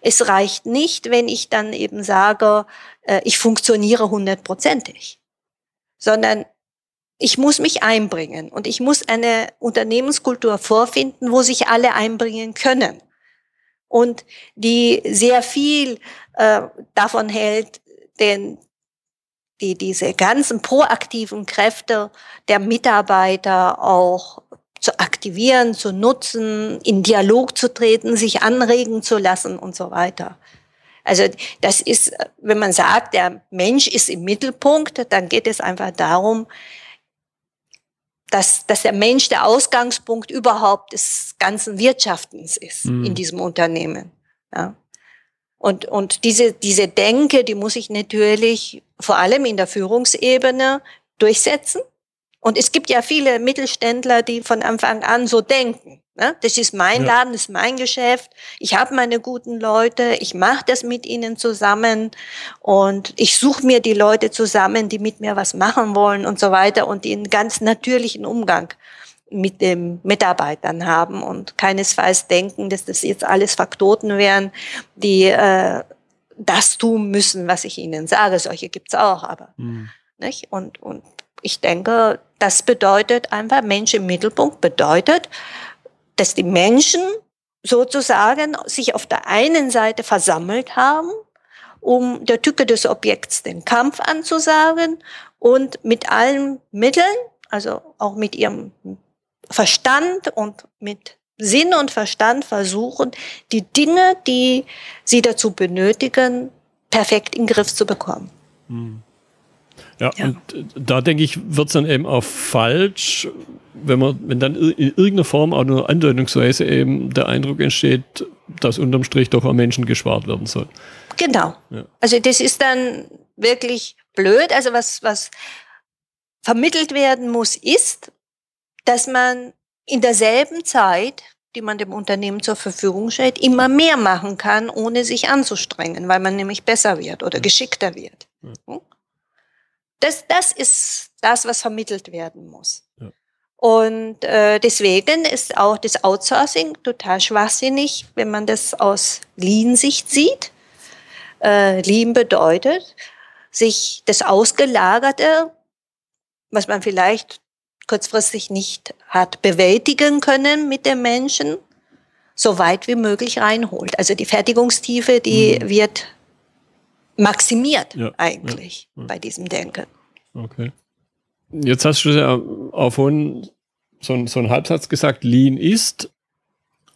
es reicht nicht, wenn ich dann eben sage, äh, ich funktioniere hundertprozentig, sondern ich muss mich einbringen und ich muss eine Unternehmenskultur vorfinden, wo sich alle einbringen können und die sehr viel äh, davon hält, den, die diese ganzen proaktiven Kräfte der Mitarbeiter auch zu aktivieren, zu nutzen, in Dialog zu treten, sich anregen zu lassen und so weiter. Also das ist, wenn man sagt, der Mensch ist im Mittelpunkt, dann geht es einfach darum, dass, dass der Mensch der Ausgangspunkt überhaupt des ganzen Wirtschaftens ist mhm. in diesem Unternehmen. Ja. Und, und diese, diese Denke, die muss ich natürlich vor allem in der Führungsebene durchsetzen. Und es gibt ja viele Mittelständler, die von Anfang an so denken. Ne? Das ist mein ja. Laden, das ist mein Geschäft. Ich habe meine guten Leute, ich mache das mit ihnen zusammen und ich suche mir die Leute zusammen, die mit mir was machen wollen und so weiter und die einen ganz natürlichen Umgang mit den Mitarbeitern haben und keinesfalls denken, dass das jetzt alles Faktoren wären, die äh, das tun müssen, was ich ihnen sage. Solche gibt's auch, aber mhm. nicht? Und, und ich denke, das bedeutet einfach, Mensch im Mittelpunkt bedeutet, dass die Menschen sozusagen sich auf der einen Seite versammelt haben, um der Tücke des Objekts den Kampf anzusagen und mit allen Mitteln, also auch mit ihrem Verstand und mit Sinn und Verstand versuchen, die Dinge, die sie dazu benötigen, perfekt in den Griff zu bekommen. Hm. Ja, ja, und da denke ich, wird es dann eben auch falsch, wenn man, wenn dann in irgendeiner Form auch nur andeutungsweise eben der Eindruck entsteht, dass unterm Strich doch am Menschen gespart werden soll. Genau. Ja. Also das ist dann wirklich blöd. Also was, was vermittelt werden muss, ist, dass man in derselben Zeit, die man dem Unternehmen zur Verfügung stellt, immer mehr machen kann, ohne sich anzustrengen, weil man nämlich besser wird oder geschickter wird. Ja. Das, das ist das, was vermittelt werden muss. Ja. Und äh, deswegen ist auch das Outsourcing total schwachsinnig, wenn man das aus Lean-Sicht sieht. Äh, Lean bedeutet, sich das Ausgelagerte, was man vielleicht kurzfristig nicht hat bewältigen können mit dem Menschen, so weit wie möglich reinholt. Also die Fertigungstiefe, die mhm. wird maximiert ja, eigentlich ja, ja. bei diesem Denken. Okay. Jetzt hast du ja auch vorhin so, so einen Halbsatz gesagt, Lean ist.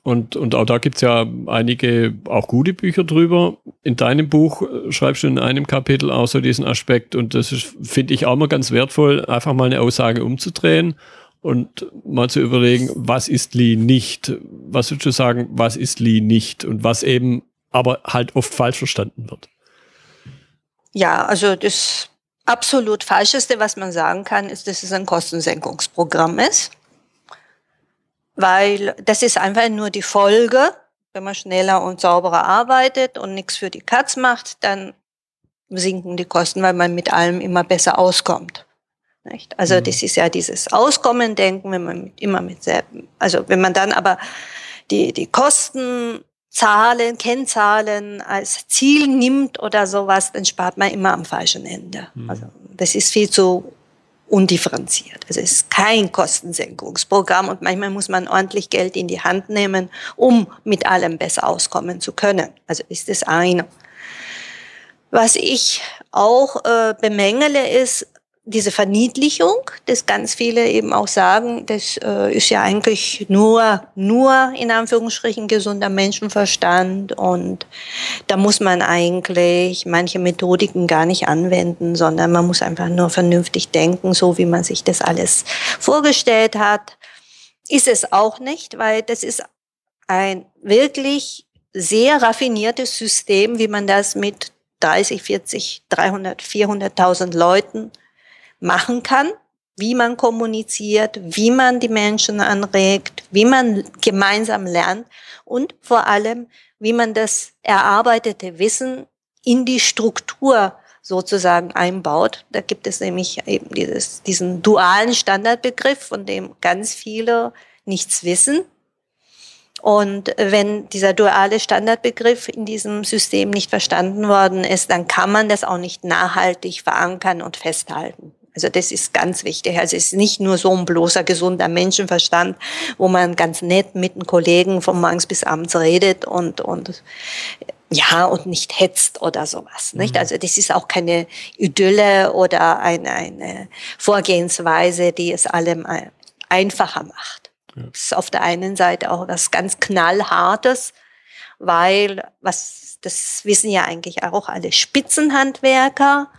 Und, und auch da gibt es ja einige auch gute Bücher drüber. In deinem Buch äh, schreibst du in einem Kapitel auch so diesen Aspekt und das finde ich auch mal ganz wertvoll, einfach mal eine Aussage umzudrehen und mal zu überlegen, was ist Lean nicht? Was würdest du sagen, was ist Lean nicht? Und was eben aber halt oft falsch verstanden wird. Ja, also das absolut Falscheste, was man sagen kann, ist, dass es ein Kostensenkungsprogramm ist. Weil das ist einfach nur die Folge, wenn man schneller und sauberer arbeitet und nichts für die Katz macht, dann sinken die Kosten, weil man mit allem immer besser auskommt. Nicht? Also mhm. das ist ja dieses Auskommen-Denken, wenn man immer mit selben, also wenn man dann aber die, die Kosten Zahlen, Kennzahlen als Ziel nimmt oder sowas, dann spart man immer am falschen Ende. Mhm. Also das ist viel zu undifferenziert. Also es ist kein Kostensenkungsprogramm und manchmal muss man ordentlich Geld in die Hand nehmen, um mit allem besser auskommen zu können. Also ist das eine. Was ich auch äh, bemängele, ist, diese Verniedlichung, dass ganz viele eben auch sagen, das äh, ist ja eigentlich nur, nur in Anführungsstrichen gesunder Menschenverstand und da muss man eigentlich manche Methodiken gar nicht anwenden, sondern man muss einfach nur vernünftig denken, so wie man sich das alles vorgestellt hat. Ist es auch nicht, weil das ist ein wirklich sehr raffiniertes System, wie man das mit 30, 40, 300, 400.000 Leuten machen kann, wie man kommuniziert, wie man die Menschen anregt, wie man gemeinsam lernt und vor allem, wie man das erarbeitete Wissen in die Struktur sozusagen einbaut. Da gibt es nämlich eben dieses, diesen dualen Standardbegriff, von dem ganz viele nichts wissen. Und wenn dieser duale Standardbegriff in diesem System nicht verstanden worden ist, dann kann man das auch nicht nachhaltig verankern und festhalten. Also das ist ganz wichtig. Also es ist nicht nur so ein bloßer gesunder Menschenverstand, wo man ganz nett mit einem Kollegen von morgens bis abends redet und, und ja, und nicht hetzt oder sowas. Nicht? Mhm. Also das ist auch keine Idylle oder eine, eine Vorgehensweise, die es allem einfacher macht. Ja. Das ist auf der einen Seite auch was ganz knallhartes, weil was das wissen ja eigentlich auch alle Spitzenhandwerker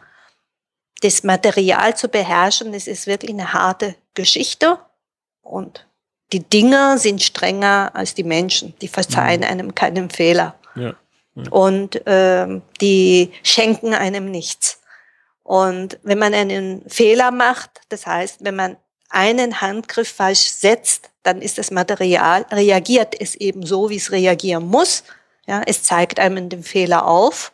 das Material zu beherrschen, das ist wirklich eine harte Geschichte. Und die Dinge sind strenger als die Menschen. Die verzeihen mhm. einem keinen Fehler. Ja, ja. Und ähm, die schenken einem nichts. Und wenn man einen Fehler macht, das heißt, wenn man einen Handgriff falsch setzt, dann ist das Material, reagiert es eben so, wie es reagieren muss. Ja, es zeigt einem den Fehler auf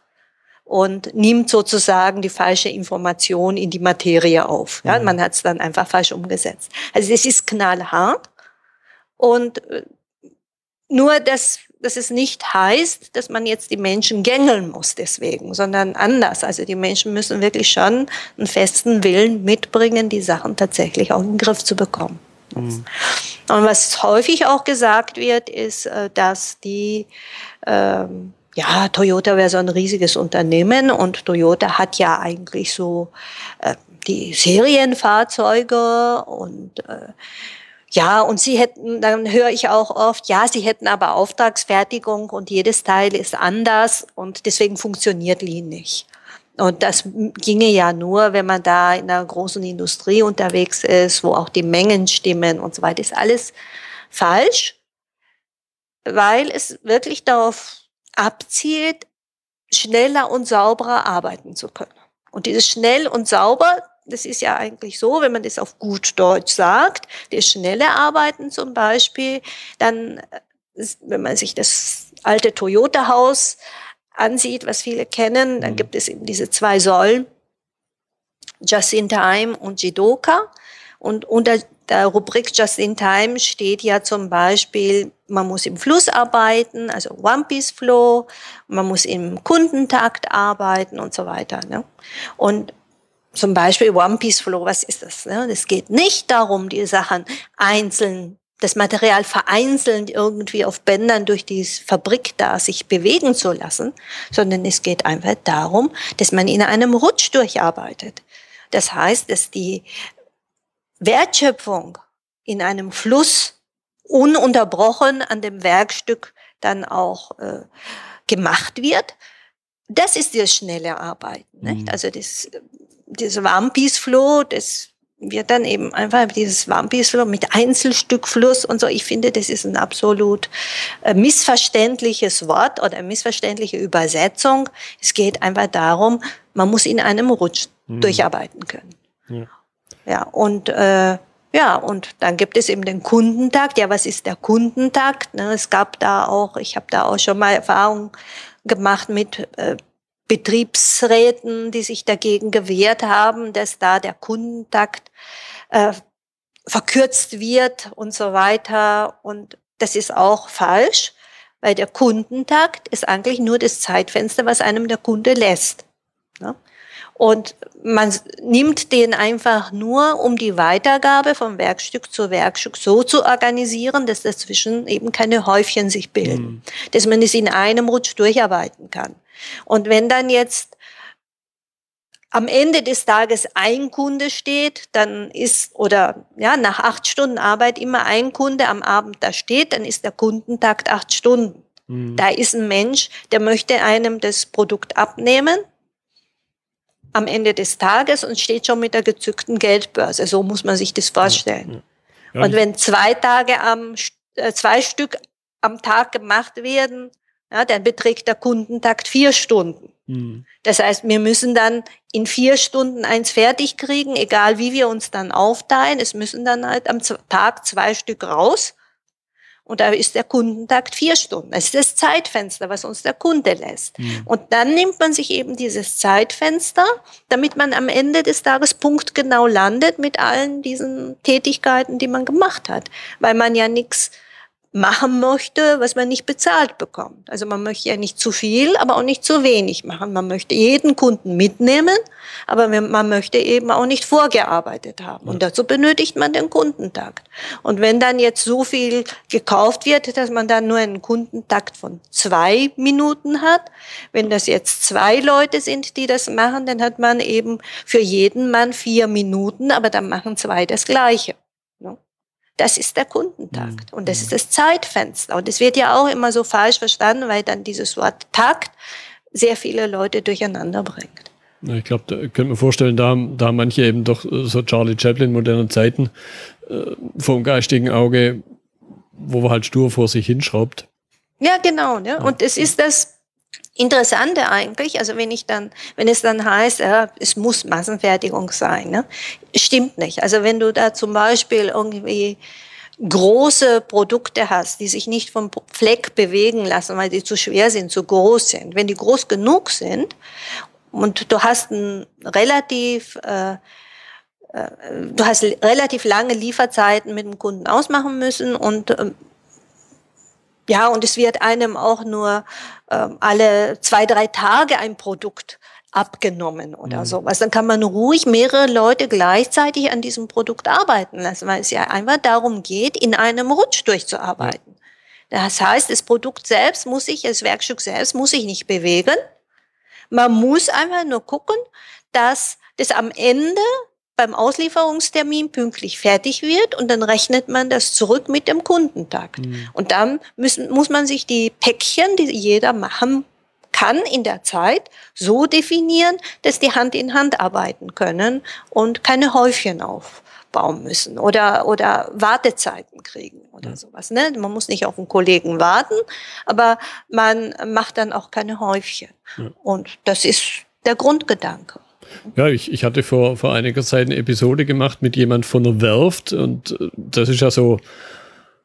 und nimmt sozusagen die falsche Information in die Materie auf. Ja, mhm. man hat es dann einfach falsch umgesetzt. Also es ist knallhart und äh, nur, dass, dass es nicht heißt, dass man jetzt die Menschen gängeln muss deswegen, sondern anders. Also die Menschen müssen wirklich schon einen festen Willen mitbringen, die Sachen tatsächlich auch in den Griff zu bekommen. Mhm. Und was häufig auch gesagt wird, ist, äh, dass die ähm, ja, Toyota wäre so ein riesiges Unternehmen und Toyota hat ja eigentlich so äh, die Serienfahrzeuge und äh, ja, und sie hätten, dann höre ich auch oft, ja, sie hätten aber Auftragsfertigung und jedes Teil ist anders und deswegen funktioniert Lean nicht. Und das ginge ja nur, wenn man da in einer großen Industrie unterwegs ist, wo auch die Mengen stimmen und so weiter. Ist alles falsch, weil es wirklich darauf abzielt, schneller und sauberer arbeiten zu können. Und dieses schnell und sauber, das ist ja eigentlich so, wenn man das auf gut Deutsch sagt, das schnelle Arbeiten zum Beispiel, dann, äh, wenn man sich das alte Toyota-Haus ansieht, was viele kennen, dann mhm. gibt es eben diese zwei Säulen, Just in Time und Jidoka. Und unter der Rubrik Just in Time steht ja zum Beispiel, man muss im Fluss arbeiten, also One Piece Flow, man muss im Kundentakt arbeiten und so weiter. Ne? Und zum Beispiel One Piece Flow, was ist das? Ne? Es geht nicht darum, die Sachen einzeln, das Material vereinzelt irgendwie auf Bändern durch die Fabrik da sich bewegen zu lassen, sondern es geht einfach darum, dass man in einem Rutsch durcharbeitet. Das heißt, dass die Wertschöpfung in einem Fluss ununterbrochen an dem Werkstück dann auch äh, gemacht wird. Das ist das schnelle Arbeiten. Mhm. Nicht? Also das das One Piece Flow, das wird dann eben einfach dieses One Piece Flow mit Einzelstückfluss und so. Ich finde, das ist ein absolut äh, missverständliches Wort oder missverständliche Übersetzung. Es geht einfach darum, man muss in einem Rutsch mhm. durcharbeiten können. Ja, ja und äh, ja, und dann gibt es eben den Kundentakt. Ja, was ist der Kundentakt? Ne, es gab da auch, ich habe da auch schon mal Erfahrung gemacht mit äh, Betriebsräten, die sich dagegen gewehrt haben, dass da der Kundentakt äh, verkürzt wird und so weiter. Und das ist auch falsch, weil der Kundentakt ist eigentlich nur das Zeitfenster, was einem der Kunde lässt. Ne? Und man nimmt den einfach nur, um die Weitergabe vom Werkstück zu Werkstück so zu organisieren, dass dazwischen eben keine Häufchen sich bilden, mhm. dass man es in einem Rutsch durcharbeiten kann. Und wenn dann jetzt am Ende des Tages ein Kunde steht, dann ist, oder ja, nach acht Stunden Arbeit immer ein Kunde am Abend da steht, dann ist der Kundentakt acht Stunden. Mhm. Da ist ein Mensch, der möchte einem das Produkt abnehmen am Ende des Tages und steht schon mit der gezückten Geldbörse. So muss man sich das vorstellen. Ja, ja. Und wenn zwei Tage am, äh, zwei Stück am Tag gemacht werden, ja, dann beträgt der Kundentakt vier Stunden. Mhm. Das heißt, wir müssen dann in vier Stunden eins fertig kriegen, egal wie wir uns dann aufteilen. Es müssen dann halt am Tag zwei Stück raus. Und da ist der Kundentakt vier Stunden. Das ist das Zeitfenster, was uns der Kunde lässt. Mhm. Und dann nimmt man sich eben dieses Zeitfenster, damit man am Ende des Tages punktgenau landet mit allen diesen Tätigkeiten, die man gemacht hat. Weil man ja nichts machen möchte, was man nicht bezahlt bekommt. Also man möchte ja nicht zu viel, aber auch nicht zu wenig machen. Man möchte jeden Kunden mitnehmen, aber man möchte eben auch nicht vorgearbeitet haben. Und dazu benötigt man den Kundentakt. Und wenn dann jetzt so viel gekauft wird, dass man dann nur einen Kundentakt von zwei Minuten hat, wenn das jetzt zwei Leute sind, die das machen, dann hat man eben für jeden Mann vier Minuten, aber dann machen zwei das Gleiche. Das ist der Kundentakt mhm. und das ist das Zeitfenster. Und es wird ja auch immer so falsch verstanden, weil dann dieses Wort Takt sehr viele Leute durcheinander bringt. Ich glaube, da könnte man vorstellen, da, da manche eben doch so Charlie Chaplin modernen Zeiten äh, vom geistigen Auge, wo man halt stur vor sich hinschraubt. Ja, genau. Ne? Und es ist das, Interessante eigentlich, also wenn ich dann, wenn es dann heißt, ja, es muss Massenfertigung sein, ne? stimmt nicht. Also wenn du da zum Beispiel irgendwie große Produkte hast, die sich nicht vom Fleck bewegen lassen, weil die zu schwer sind, zu groß sind. Wenn die groß genug sind und du hast ein relativ äh, äh du hast relativ lange Lieferzeiten mit dem Kunden ausmachen müssen und ähm, ja, und es wird einem auch nur ähm, alle zwei, drei Tage ein Produkt abgenommen oder mhm. sowas. Dann kann man ruhig mehrere Leute gleichzeitig an diesem Produkt arbeiten lassen, weil es ja einfach darum geht, in einem Rutsch durchzuarbeiten. Das heißt, das Produkt selbst muss sich, das Werkstück selbst muss sich nicht bewegen. Man muss einfach nur gucken, dass das am Ende beim Auslieferungstermin pünktlich fertig wird und dann rechnet man das zurück mit dem Kundentakt. Mhm. Und dann müssen, muss man sich die Päckchen, die jeder machen kann in der Zeit so definieren, dass die Hand in Hand arbeiten können und keine Häufchen aufbauen müssen oder, oder Wartezeiten kriegen oder ja. sowas. Ne? Man muss nicht auf einen Kollegen warten, aber man macht dann auch keine Häufchen. Ja. Und das ist der Grundgedanke. Ja, ich, ich hatte vor, vor einiger Zeit eine Episode gemacht mit jemand von der Werft und äh, das ist ja so,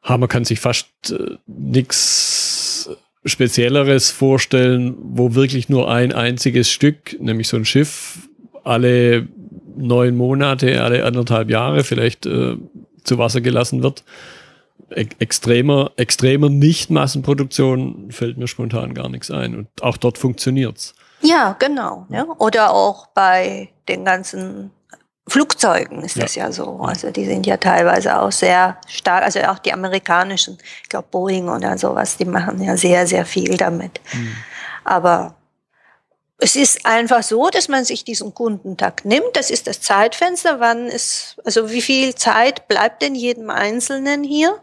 man kann sich fast äh, nichts Spezielleres vorstellen, wo wirklich nur ein einziges Stück, nämlich so ein Schiff, alle neun Monate, alle anderthalb Jahre vielleicht äh, zu Wasser gelassen wird. E extremer, extremer Nicht-Massenproduktion fällt mir spontan gar nichts ein. Und auch dort funktioniert's. Ja, genau. Ja. Oder auch bei den ganzen Flugzeugen ist ja. das ja so. Also die sind ja teilweise auch sehr stark, also auch die amerikanischen, ich glaube Boeing oder sowas, die machen ja sehr, sehr viel damit. Mhm. Aber es ist einfach so, dass man sich diesen Kundentag nimmt. Das ist das Zeitfenster, wann ist, also wie viel Zeit bleibt denn jedem Einzelnen hier,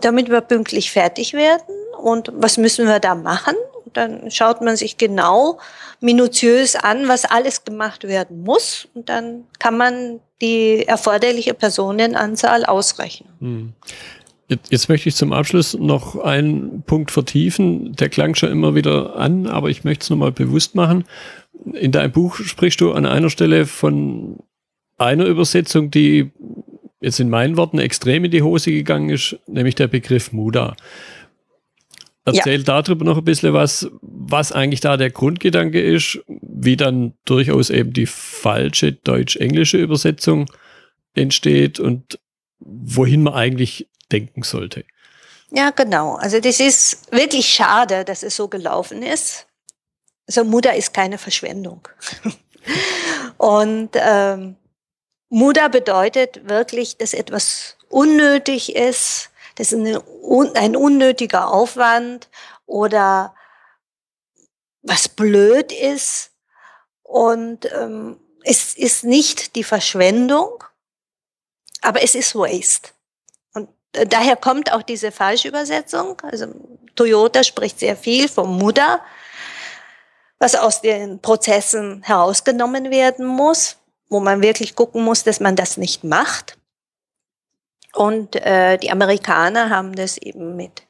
damit wir pünktlich fertig werden und was müssen wir da machen? Dann schaut man sich genau minutiös an, was alles gemacht werden muss. Und dann kann man die erforderliche Personenanzahl ausrechnen. Hm. Jetzt, jetzt, möchte ich zum Abschluss noch einen Punkt vertiefen. Der klang schon immer wieder an, aber ich möchte es nochmal bewusst machen. In deinem Buch sprichst du an einer Stelle von einer Übersetzung, die jetzt in meinen Worten extrem in die Hose gegangen ist, nämlich der Begriff Muda. Erzähl ja. darüber noch ein bisschen was, was eigentlich da der Grundgedanke ist, wie dann durchaus eben die falsche deutsch-englische Übersetzung entsteht und wohin man eigentlich denken sollte. Ja, genau. Also das ist wirklich schade, dass es so gelaufen ist. Also Mutter ist keine Verschwendung. und ähm, Mutter bedeutet wirklich, dass etwas unnötig ist, das ist eine, ein unnötiger Aufwand oder was blöd ist. Und ähm, es ist nicht die Verschwendung, aber es ist Waste. Und äh, daher kommt auch diese Falschübersetzung. Also Toyota spricht sehr viel vom Mutter, was aus den Prozessen herausgenommen werden muss, wo man wirklich gucken muss, dass man das nicht macht. Und äh, die Amerikaner haben das eben mit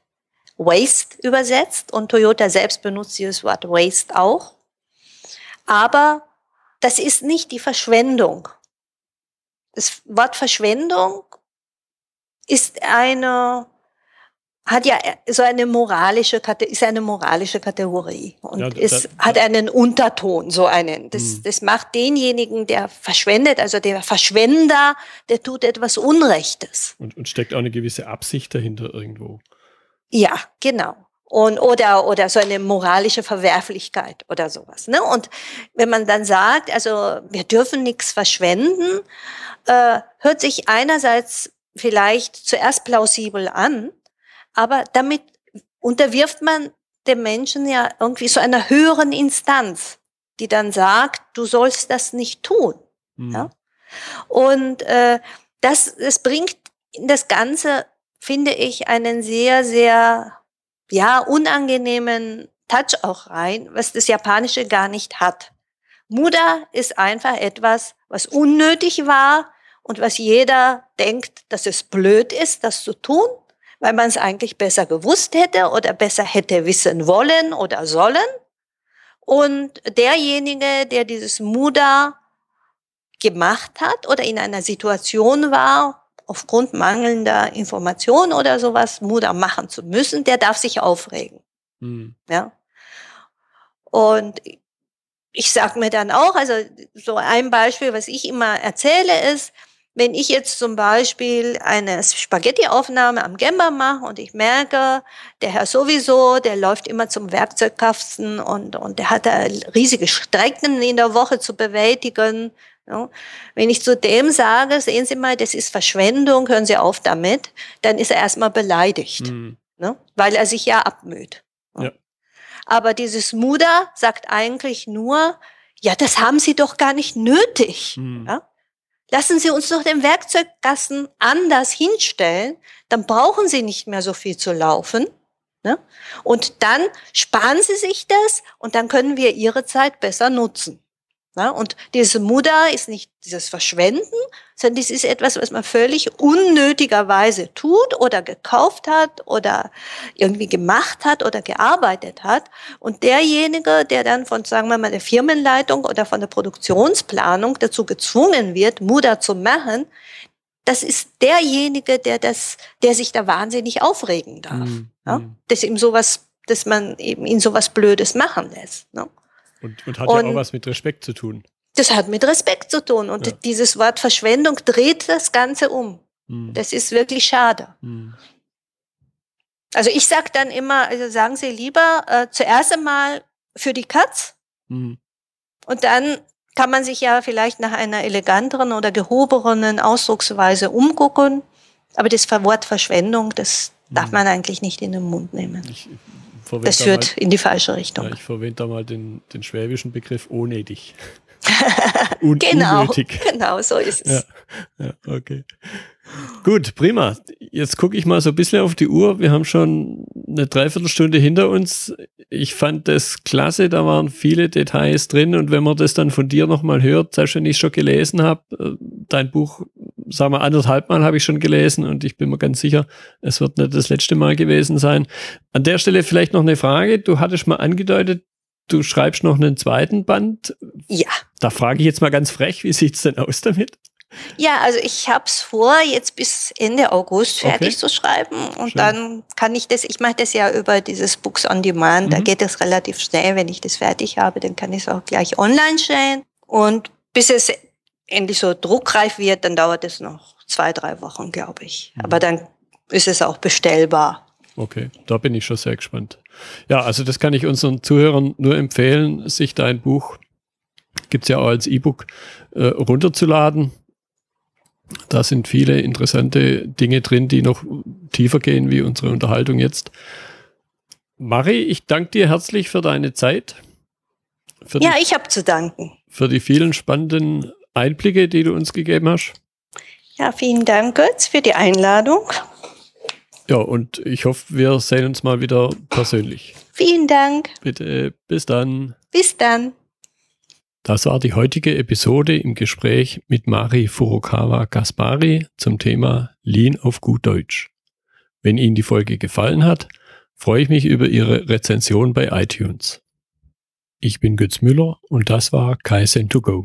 Waste übersetzt und Toyota selbst benutzt dieses Wort Waste auch. Aber das ist nicht die Verschwendung. Das Wort Verschwendung ist eine hat ja so eine moralische ist eine moralische Kategorie und ja, es hat einen Unterton so einen. Das hm. das macht denjenigen der verschwendet also der Verschwender der tut etwas Unrechtes. Und, und steckt auch eine gewisse Absicht dahinter irgendwo. Ja genau. Und oder oder so eine moralische Verwerflichkeit oder sowas ne? Und wenn man dann sagt also wir dürfen nichts verschwenden äh, hört sich einerseits vielleicht zuerst plausibel an aber damit unterwirft man dem Menschen ja irgendwie so einer höheren Instanz, die dann sagt, du sollst das nicht tun. Mhm. Ja? Und äh, das, das bringt in das Ganze, finde ich, einen sehr, sehr ja, unangenehmen Touch auch rein, was das Japanische gar nicht hat. Muda ist einfach etwas, was unnötig war und was jeder denkt, dass es blöd ist, das zu tun weil man es eigentlich besser gewusst hätte oder besser hätte wissen wollen oder sollen. Und derjenige, der dieses Muda gemacht hat oder in einer Situation war, aufgrund mangelnder Information oder sowas Muda machen zu müssen, der darf sich aufregen. Mhm. Ja. Und ich sag mir dann auch, also so ein Beispiel, was ich immer erzähle, ist, wenn ich jetzt zum Beispiel eine Spaghetti-Aufnahme am Gemba mache und ich merke, der Herr sowieso, der läuft immer zum Werkzeugkasten und, und der hat da riesige Strecken in der Woche zu bewältigen. Ja. Wenn ich zu dem sage, sehen Sie mal, das ist Verschwendung, hören Sie auf damit, dann ist er erstmal beleidigt, mhm. ne? weil er sich ja abmüht. Ja. Aber dieses Muda sagt eigentlich nur, ja, das haben Sie doch gar nicht nötig. Mhm. Ja? Lassen Sie uns doch den Werkzeugkasten anders hinstellen, dann brauchen Sie nicht mehr so viel zu laufen. Ne? Und dann sparen Sie sich das und dann können wir Ihre Zeit besser nutzen. Ja, und diese Muda ist nicht dieses Verschwenden, sondern dies ist etwas, was man völlig unnötigerweise tut oder gekauft hat oder irgendwie gemacht hat oder gearbeitet hat. Und derjenige, der dann von, sagen wir mal, der Firmenleitung oder von der Produktionsplanung dazu gezwungen wird, Muda zu machen, das ist derjenige, der das, der sich da wahnsinnig aufregen darf. Mhm. Ja? Mhm. Dass ihm sowas, dass man eben ihn sowas Blödes machen lässt. Ne? Und, und hat und ja auch was mit Respekt zu tun. Das hat mit Respekt zu tun. Und ja. dieses Wort Verschwendung dreht das Ganze um. Mhm. Das ist wirklich schade. Mhm. Also ich sage dann immer, also sagen Sie lieber äh, zuerst einmal für die Katz mhm. und dann kann man sich ja vielleicht nach einer eleganteren oder gehobenen Ausdrucksweise umgucken. Aber das Wort Verschwendung, das darf mhm. man eigentlich nicht in den Mund nehmen. Ich, das führt mal, in die falsche Richtung. Ja, ich verwende da mal den, den schwäbischen Begriff unnötig. Und genau, unnötig. genau, so ist es. Ja, ja, okay. Gut, prima. Jetzt gucke ich mal so ein bisschen auf die Uhr. Wir haben schon eine Dreiviertelstunde hinter uns. Ich fand das klasse, da waren viele Details drin und wenn man das dann von dir nochmal hört, selbst wenn ich schon gelesen habe, äh, dein Buch, sagen wir anderthalb Mal habe ich schon gelesen und ich bin mir ganz sicher, es wird nicht das letzte Mal gewesen sein. An der Stelle vielleicht noch eine Frage. Du hattest mal angedeutet, du schreibst noch einen zweiten Band. Ja. Da frage ich jetzt mal ganz frech, wie sieht's denn aus damit? Ja, also ich habe es vor, jetzt bis Ende August fertig okay. zu schreiben und Schön. dann kann ich das, ich mache das ja über dieses Books on Demand, mhm. da geht es relativ schnell, wenn ich das fertig habe, dann kann ich es auch gleich online stellen und bis es endlich so druckreif wird, dann dauert es noch zwei, drei Wochen, glaube ich. Mhm. Aber dann ist es auch bestellbar. Okay, da bin ich schon sehr gespannt. Ja, also das kann ich unseren Zuhörern nur empfehlen, sich dein Buch, gibt es ja auch als E-Book, äh, runterzuladen da sind viele interessante Dinge drin, die noch tiefer gehen wie unsere Unterhaltung jetzt. Mari, ich danke dir herzlich für deine Zeit. Ja, die, ich habe zu danken. Für die vielen spannenden Einblicke, die du uns gegeben hast. Ja, vielen Dank, Götz, für die Einladung. Ja, und ich hoffe, wir sehen uns mal wieder persönlich. Vielen Dank. Bitte, bis dann. Bis dann. Das war die heutige Episode im Gespräch mit Mari Furukawa Gaspari zum Thema Lean auf gut Deutsch. Wenn Ihnen die Folge gefallen hat, freue ich mich über Ihre Rezension bei iTunes. Ich bin Götz Müller und das war Kaizen2Go.